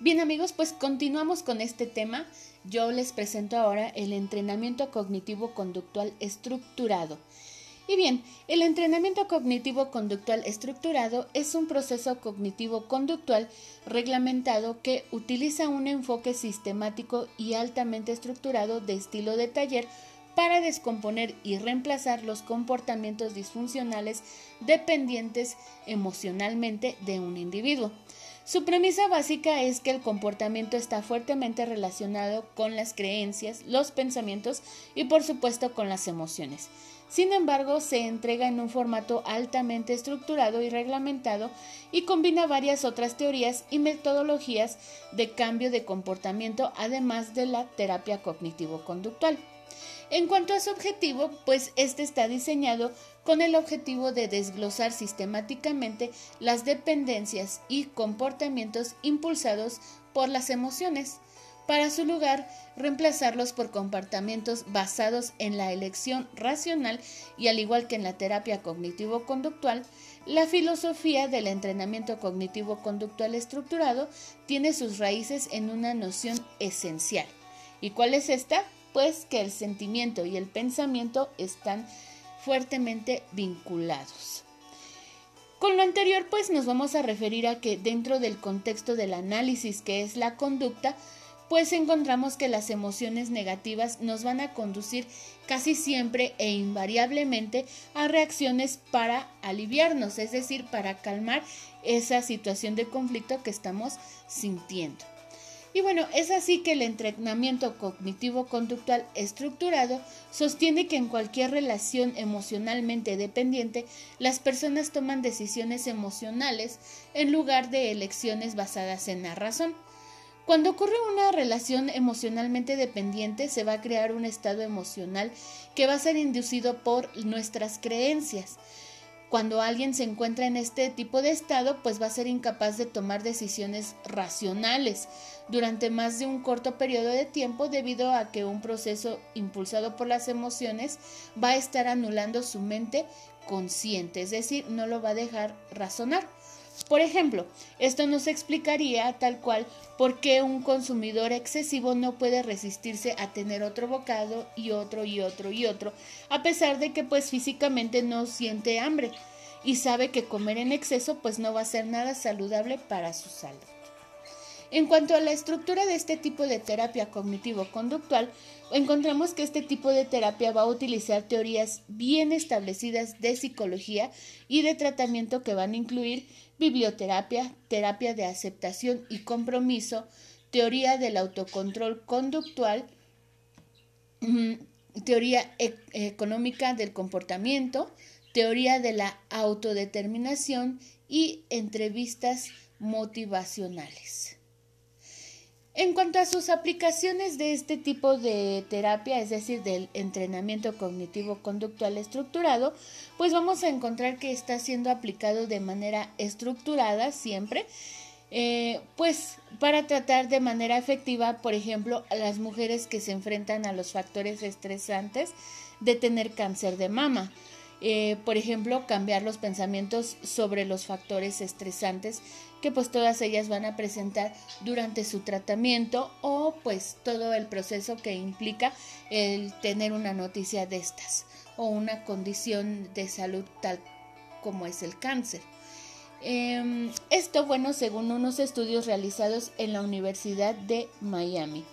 Bien amigos, pues continuamos con este tema. Yo les presento ahora el entrenamiento cognitivo conductual estructurado. Y bien, el entrenamiento cognitivo conductual estructurado es un proceso cognitivo conductual reglamentado que utiliza un enfoque sistemático y altamente estructurado de estilo de taller para descomponer y reemplazar los comportamientos disfuncionales dependientes emocionalmente de un individuo. Su premisa básica es que el comportamiento está fuertemente relacionado con las creencias, los pensamientos y por supuesto con las emociones. Sin embargo, se entrega en un formato altamente estructurado y reglamentado y combina varias otras teorías y metodologías de cambio de comportamiento además de la terapia cognitivo-conductual. En cuanto a su objetivo, pues este está diseñado con el objetivo de desglosar sistemáticamente las dependencias y comportamientos impulsados por las emociones, para su lugar reemplazarlos por comportamientos basados en la elección racional y al igual que en la terapia cognitivo-conductual, la filosofía del entrenamiento cognitivo-conductual estructurado tiene sus raíces en una noción esencial. ¿Y cuál es esta? Pues que el sentimiento y el pensamiento están fuertemente vinculados. Con lo anterior, pues nos vamos a referir a que dentro del contexto del análisis que es la conducta, pues encontramos que las emociones negativas nos van a conducir casi siempre e invariablemente a reacciones para aliviarnos, es decir, para calmar esa situación de conflicto que estamos sintiendo. Y bueno, es así que el entrenamiento cognitivo-conductual estructurado sostiene que en cualquier relación emocionalmente dependiente, las personas toman decisiones emocionales en lugar de elecciones basadas en la razón. Cuando ocurre una relación emocionalmente dependiente, se va a crear un estado emocional que va a ser inducido por nuestras creencias. Cuando alguien se encuentra en este tipo de estado, pues va a ser incapaz de tomar decisiones racionales durante más de un corto periodo de tiempo debido a que un proceso impulsado por las emociones va a estar anulando su mente consciente, es decir, no lo va a dejar razonar. Por ejemplo, esto nos explicaría tal cual por qué un consumidor excesivo no puede resistirse a tener otro bocado y otro y otro y otro, a pesar de que pues físicamente no siente hambre y sabe que comer en exceso pues no va a ser nada saludable para su salud. En cuanto a la estructura de este tipo de terapia cognitivo-conductual, encontramos que este tipo de terapia va a utilizar teorías bien establecidas de psicología y de tratamiento que van a incluir biblioterapia, terapia de aceptación y compromiso, teoría del autocontrol conductual, mm, teoría e-, económica del comportamiento, teoría de la autodeterminación y entrevistas motivacionales. En cuanto a sus aplicaciones de este tipo de terapia, es decir, del entrenamiento cognitivo conductual estructurado, pues vamos a encontrar que está siendo aplicado de manera estructurada siempre, eh, pues para tratar de manera efectiva, por ejemplo, a las mujeres que se enfrentan a los factores estresantes de tener cáncer de mama. Eh, por ejemplo, cambiar los pensamientos sobre los factores estresantes que pues todas ellas van a presentar durante su tratamiento o pues todo el proceso que implica el tener una noticia de estas o una condición de salud tal como es el cáncer. Em, esto, bueno, según unos estudios realizados en la Universidad de Miami.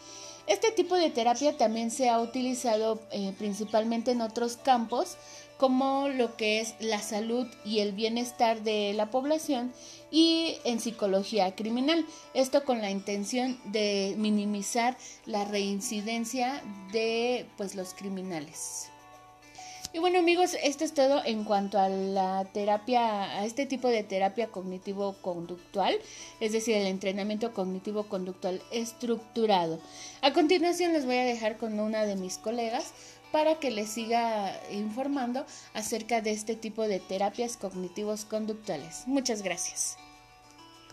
Este tipo de terapia también se ha utilizado eh, principalmente en otros campos, como lo que es la salud y el bienestar de la población y en psicología criminal. Esto con la intención de minimizar la reincidencia de pues los criminales. Y bueno amigos, esto es todo en cuanto a la terapia, a este tipo de terapia cognitivo-conductual, es decir, el entrenamiento cognitivo-conductual estructurado. A continuación les voy a dejar con una de mis colegas para que les siga informando acerca de este tipo de terapias cognitivos conductuales. Muchas gracias.